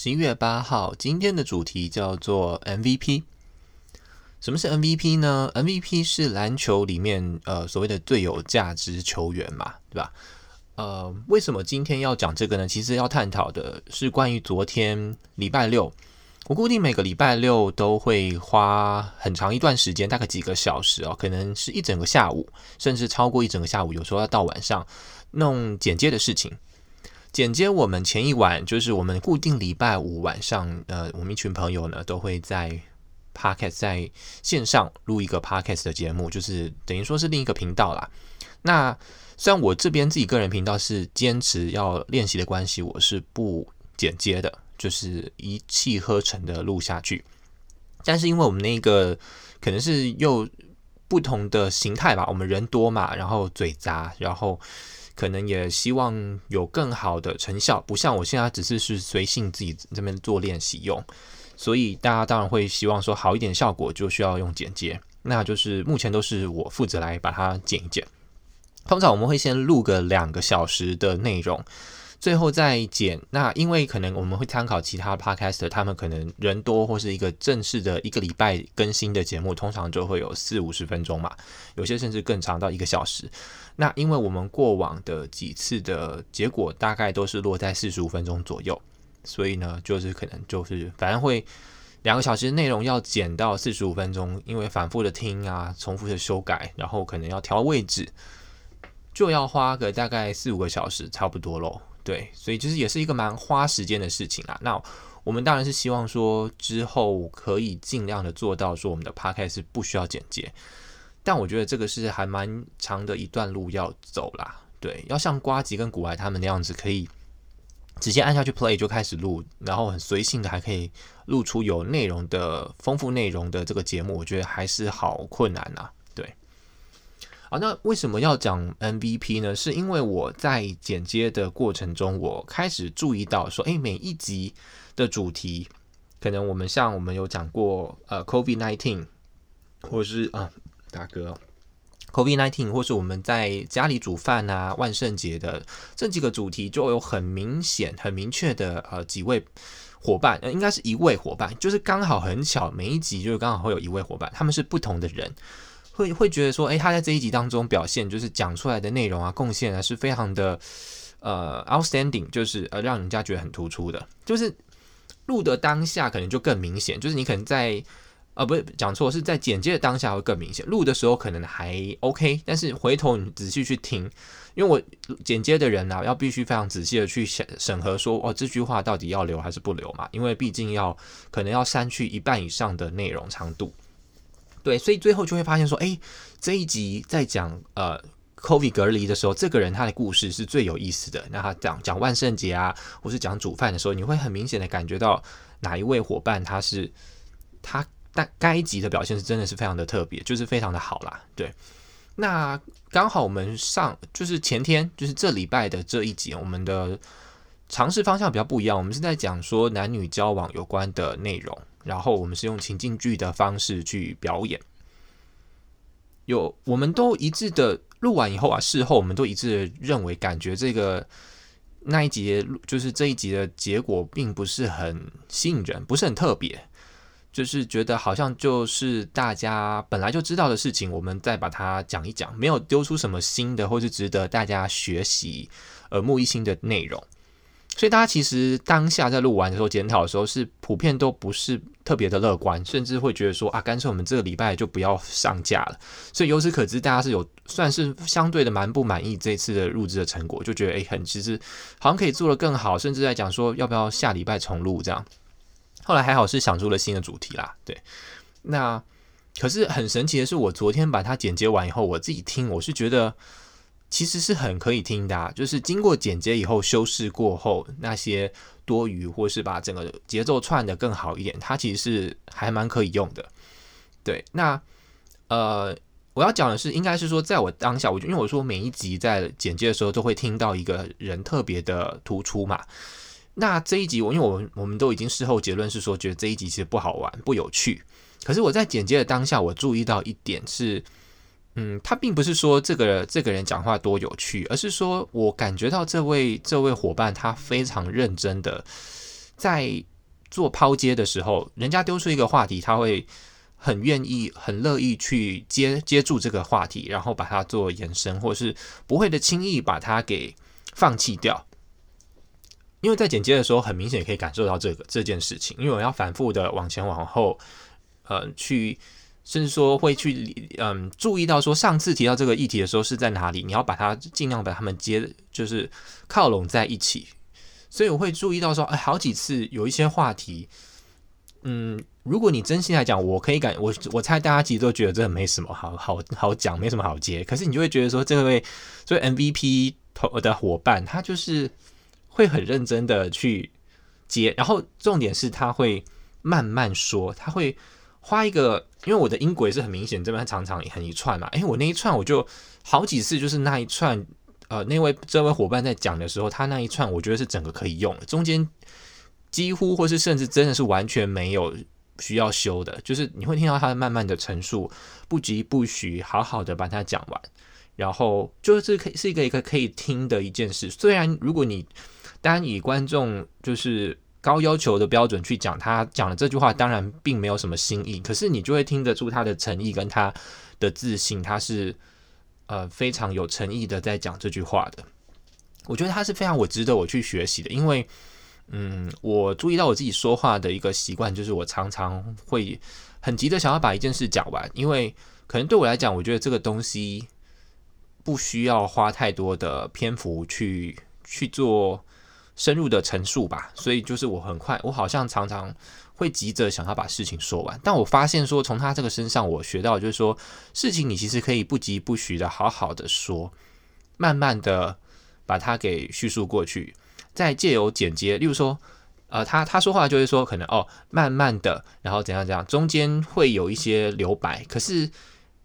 十一月八号，今天的主题叫做 MVP。什么是 MVP 呢？MVP 是篮球里面呃所谓的最有价值球员嘛，对吧？呃，为什么今天要讲这个呢？其实要探讨的是关于昨天礼拜六，我固定每个礼拜六都会花很长一段时间，大概几个小时哦，可能是一整个下午，甚至超过一整个下午，有时候要到晚上弄简介的事情。剪接我们前一晚就是我们固定礼拜五晚上，呃，我们一群朋友呢都会在 Podcast 在线上录一个 Podcast 的节目，就是等于说是另一个频道啦。那虽然我这边自己个人频道是坚持要练习的关系，我是不剪接的，就是一气呵成的录下去。但是因为我们那个可能是又不同的形态吧，我们人多嘛，然后嘴杂，然后。可能也希望有更好的成效，不像我现在只是是随性自己这边做练习用，所以大家当然会希望说好一点效果就需要用剪接，那就是目前都是我负责来把它剪一剪。通常我们会先录个两个小时的内容。最后再剪，那因为可能我们会参考其他 podcast，他们可能人多或是一个正式的一个礼拜更新的节目，通常就会有四五十分钟嘛，有些甚至更长到一个小时。那因为我们过往的几次的结果大概都是落在四十五分钟左右，所以呢，就是可能就是反正会两个小时内容要剪到四十五分钟，因为反复的听啊，重复的修改，然后可能要调位置，就要花个大概四五个小时，差不多喽。对，所以其实也是一个蛮花时间的事情啦。那我们当然是希望说之后可以尽量的做到说我们的 podcast 是不需要剪接，但我觉得这个是还蛮长的一段路要走啦。对，要像瓜吉跟古埃他们那样子，可以直接按下去 play 就开始录，然后很随性的还可以录出有内容的丰富内容的这个节目，我觉得还是好困难呐。好，那为什么要讲 MVP 呢？是因为我在剪接的过程中，我开始注意到说，诶，每一集的主题，可能我们像我们有讲过，呃，COVID-19，或是啊，大哥，COVID-19，或是我们在家里煮饭啊，万圣节的这几个主题，就有很明显、很明确的呃几位伙伴，应该是一位伙伴，就是刚好很巧，每一集就是刚好会有一位伙伴，他们是不同的人。会会觉得说，诶，他在这一集当中表现，就是讲出来的内容啊，贡献啊，是非常的呃 outstanding，就是呃让人家觉得很突出的。就是录的当下可能就更明显，就是你可能在呃不是讲错，是在剪接的当下会更明显。录的时候可能还 OK，但是回头你仔细去听，因为我剪接的人啊，要必须非常仔细的去审审核说，哦这句话到底要留还是不留嘛？因为毕竟要可能要删去一半以上的内容长度。对，所以最后就会发现说，哎，这一集在讲呃，COVID 隔离的时候，这个人他的故事是最有意思的。那他讲讲万圣节啊，或是讲煮饭的时候，你会很明显的感觉到哪一位伙伴他是他但该集的表现是真的是非常的特别，就是非常的好啦。对，那刚好我们上就是前天就是这礼拜的这一集，我们的尝试方向比较不一样，我们是在讲说男女交往有关的内容。然后我们是用情境剧的方式去表演，有我们都一致的录完以后啊，事后我们都一致的认为，感觉这个那一集就是这一集的结果并不是很吸引人，不是很特别，就是觉得好像就是大家本来就知道的事情，我们再把它讲一讲，没有丢出什么新的或是值得大家学习耳目一新的内容。所以大家其实当下在录完的时候检讨的时候，是普遍都不是特别的乐观，甚至会觉得说啊，干脆我们这个礼拜就不要上架了。所以由此可知，大家是有算是相对的蛮不满意这次的录制的成果，就觉得哎，很其实好像可以做得更好，甚至在讲说要不要下礼拜重录这样。后来还好是想出了新的主题啦，对。那可是很神奇的是，我昨天把它剪接完以后，我自己听，我是觉得。其实是很可以听的啊，就是经过剪接以后修饰过后，那些多余或是把整个节奏串得更好一点，它其实是还蛮可以用的。对，那呃，我要讲的是，应该是说，在我当下，我就因为我说每一集在剪接的时候都会听到一个人特别的突出嘛。那这一集我因为我们我们都已经事后结论是说，觉得这一集其实不好玩、不有趣。可是我在剪接的当下，我注意到一点是。嗯，他并不是说这个这个人讲话多有趣，而是说我感觉到这位这位伙伴他非常认真的在做抛接的时候，人家丢出一个话题，他会很愿意、很乐意去接接住这个话题，然后把它做延伸，或是不会的轻易把它给放弃掉。因为在剪接的时候，很明显可以感受到这个这件事情，因为我要反复的往前往后，呃，去甚至说会去嗯、注意到说上次提到这个议题的时候是在哪里，你要把它尽量把它们接就是靠拢在一起。所以我会注意到说，哎，好几次有一些话题，嗯，如果你真心来讲，我可以感我我猜大家其实都觉得这没什么好好好讲，没什么好接。可是你就会觉得说，这位所以 MVP 的伙伴，他就是会很认真的去接，然后重点是他会慢慢说，他会花一个，因为我的音轨是很明显，这边常常很一串嘛，哎，我那一串我就好几次就是那一串。呃，那位这位伙伴在讲的时候，他那一串我觉得是整个可以用的，中间几乎或是甚至真的是完全没有需要修的，就是你会听到他慢慢的陈述，不疾不徐，好好的把它讲完，然后就是可以是一个一个可以听的一件事。虽然如果你单以观众就是高要求的标准去讲他讲的这句话，当然并没有什么新意，可是你就会听得出他的诚意跟他的自信，他是。呃，非常有诚意的在讲这句话的，我觉得他是非常我值得我去学习的，因为，嗯，我注意到我自己说话的一个习惯，就是我常常会很急的想要把一件事讲完，因为可能对我来讲，我觉得这个东西不需要花太多的篇幅去去做深入的陈述吧，所以就是我很快，我好像常常。会急着想要把事情说完，但我发现说，从他这个身上，我学到就是说，事情你其实可以不疾不徐的好好的说，慢慢的把它给叙述过去，再借由剪接，例如说，呃，他他说话就会说，可能哦，慢慢的，然后怎样怎样，中间会有一些留白，可是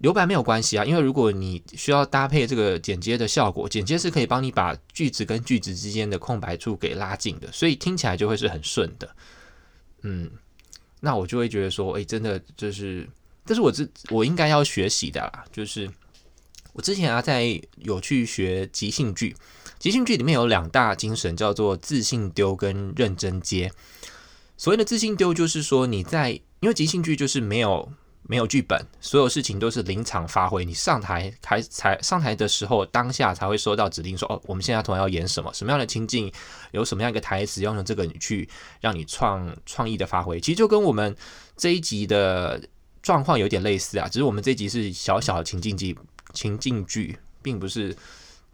留白没有关系啊，因为如果你需要搭配这个剪接的效果，剪接是可以帮你把句子跟句子之间的空白处给拉近的，所以听起来就会是很顺的。嗯，那我就会觉得说，哎，真的就是，这是我这我应该要学习的啦。就是我之前啊，在有去学即兴剧，即兴剧里面有两大精神，叫做自信丢跟认真接。所谓的自信丢，就是说你在，因为即兴剧就是没有。没有剧本，所有事情都是临场发挥。你上台开才上台的时候，当下才会收到指令说，哦，我们现在突然要演什么，什么样的情境，有什么样一个台词，要用这个你去让你创创意的发挥。其实就跟我们这一集的状况有点类似啊，只是我们这一集是小小的情境剧，情境剧，并不是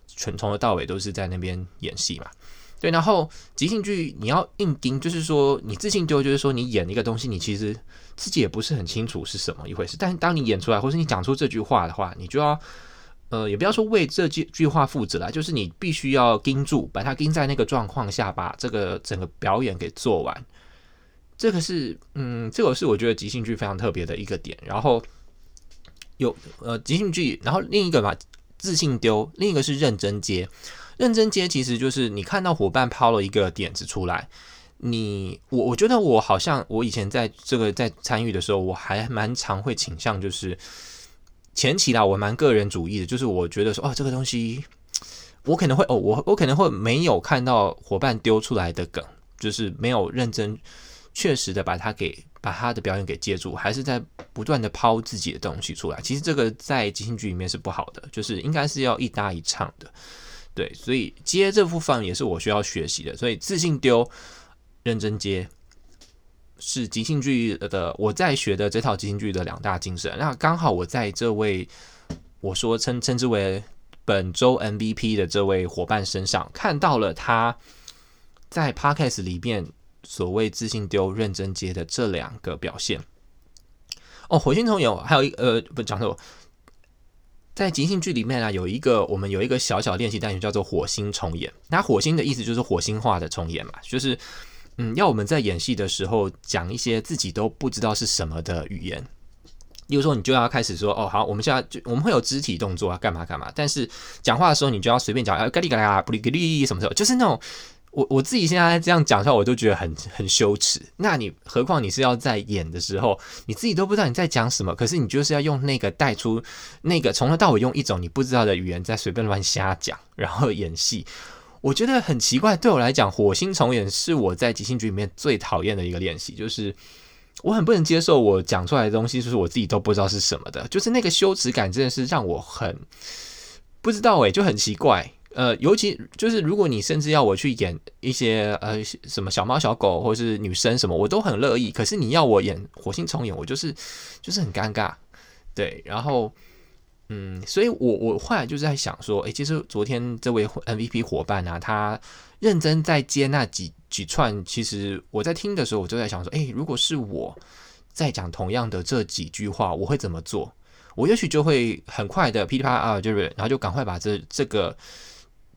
全从头到尾都是在那边演戏嘛。对，然后即兴剧你要硬盯，就是说你自信丢，就是说你演一个东西，你其实自己也不是很清楚是什么一回事。但是当你演出来，或是你讲出这句话的话，你就要呃，也不要说为这句句话负责啦，就是你必须要盯住，把它盯在那个状况下，把这个整个表演给做完。这个是嗯，这个是我觉得即兴剧非常特别的一个点。然后有呃即兴剧，然后另一个嘛，自信丢，另一个是认真接。认真接其实就是你看到伙伴抛了一个点子出来，你我我觉得我好像我以前在这个在参与的时候，我还蛮常会倾向就是前期啦，我蛮个人主义的，就是我觉得说哦这个东西我可能会哦我我可能会没有看到伙伴丢出来的梗，就是没有认真确实的把它给把他的表演给接住，还是在不断的抛自己的东西出来。其实这个在即兴剧里面是不好的，就是应该是要一搭一唱的。对，所以接这部分也是我需要学习的。所以自信丢，认真接，是即兴剧的我在学的这套即兴剧的两大精神。那刚好我在这位我说称称之为本周 MVP 的这位伙伴身上看到了他在 Podcast 里面所谓自信丢、认真接的这两个表现。哦，火星虫有还有一呃，不讲错。在即兴剧里面啊，有一个我们有一个小小练习单元叫做火星重演。那火星的意思就是火星话的重演嘛，就是嗯，要我们在演戏的时候讲一些自己都不知道是什么的语言。例如说，你就要开始说哦，好，我们现在就我们会有肢体动作啊，干嘛干嘛。但是讲话的时候，你就要随便讲，啊，嘎哩嘎啦，布里格哩，什么时候，就是那种。我我自己现在这样讲出来，我都觉得很很羞耻。那你何况你是要在演的时候，你自己都不知道你在讲什么，可是你就是要用那个带出那个从头到尾用一种你不知道的语言在随便乱瞎讲，然后演戏。我觉得很奇怪，对我来讲，火星重演是我在即兴剧里面最讨厌的一个练习，就是我很不能接受我讲出来的东西，就是我自己都不知道是什么的，就是那个羞耻感真的是让我很不知道诶，就很奇怪。呃，尤其就是如果你甚至要我去演一些呃什么小猫小狗或是女生什么，我都很乐意。可是你要我演火星重演，我就是就是很尴尬，对。然后嗯，所以我我后来就是在想说，诶，其实昨天这位 MVP 伙伴啊，他认真在接那几几串，其实我在听的时候，我就在想说，诶，如果是我在讲同样的这几句话，我会怎么做？我也许就会很快的噼里啪啦啊，就是然后就赶快把这这个。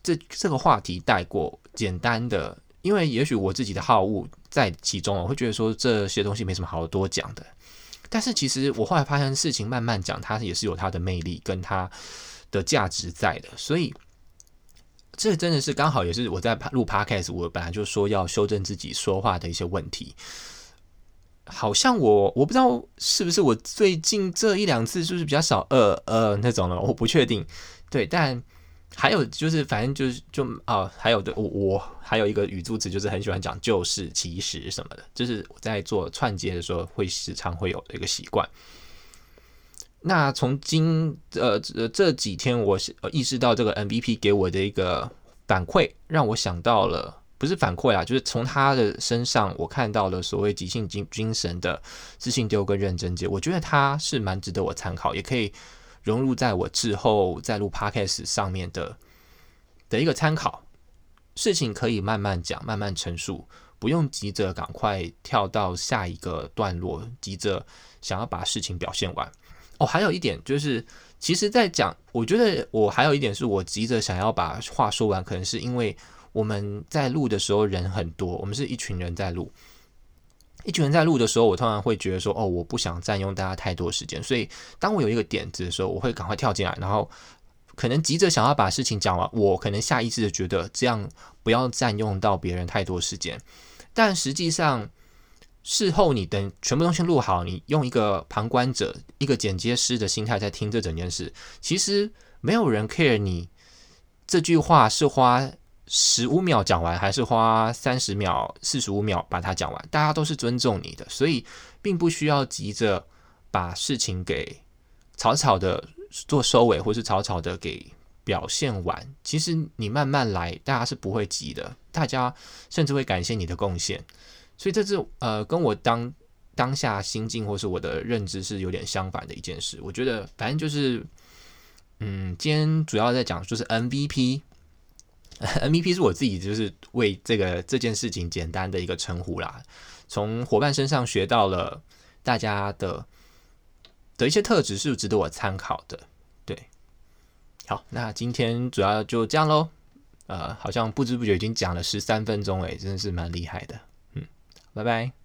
这这个话题带过简单的，因为也许我自己的好恶在其中，我会觉得说这些东西没什么好多讲的。但是其实我后来发现，事情慢慢讲，它也是有它的魅力跟它的价值在的。所以这真的是刚好也是我在录 Podcast，我本来就说要修正自己说话的一些问题。好像我我不知道是不是我最近这一两次是不是比较少呃呃那种了，我不确定。对，但。还有就是，反正就是就啊、哦，还有的我我还有一个语助词，就是很喜欢讲就是其实什么的，就是我在做串接的时候会时常会有的一个习惯。那从今呃呃这几天，我意识到这个 MVP 给我的一个反馈，让我想到了不是反馈啊，就是从他的身上我看到了所谓即兴精精神的自信丢跟认真接，我觉得他是蛮值得我参考，也可以。融入在我之后在录 Podcast 上面的的一个参考，事情可以慢慢讲，慢慢陈述，不用急着赶快跳到下一个段落，急着想要把事情表现完。哦，还有一点就是，其实，在讲，我觉得我还有一点是我急着想要把话说完，可能是因为我们在录的时候人很多，我们是一群人在录。一群人在录的时候，我通常会觉得说：“哦，我不想占用大家太多时间。”所以，当我有一个点子的时候，我会赶快跳进来，然后可能急着想要把事情讲完。我可能下意识的觉得这样不要占用到别人太多时间，但实际上事后你等全部东西录好，你用一个旁观者、一个剪接师的心态在听这整件事，其实没有人 care 你这句话是花。十五秒讲完，还是花三十秒、四十五秒把它讲完？大家都是尊重你的，所以并不需要急着把事情给草草的做收尾，或是草草的给表现完。其实你慢慢来，大家是不会急的，大家甚至会感谢你的贡献。所以这是呃，跟我当当下心境或是我的认知是有点相反的一件事。我觉得反正就是，嗯，今天主要在讲就是 MVP。MVP 是我自己就是为这个这件事情简单的一个称呼啦。从伙伴身上学到了大家的的一些特质是值得我参考的。对，好，那今天主要就这样喽。呃，好像不知不觉已经讲了十三分钟，诶，真的是蛮厉害的。嗯，拜拜。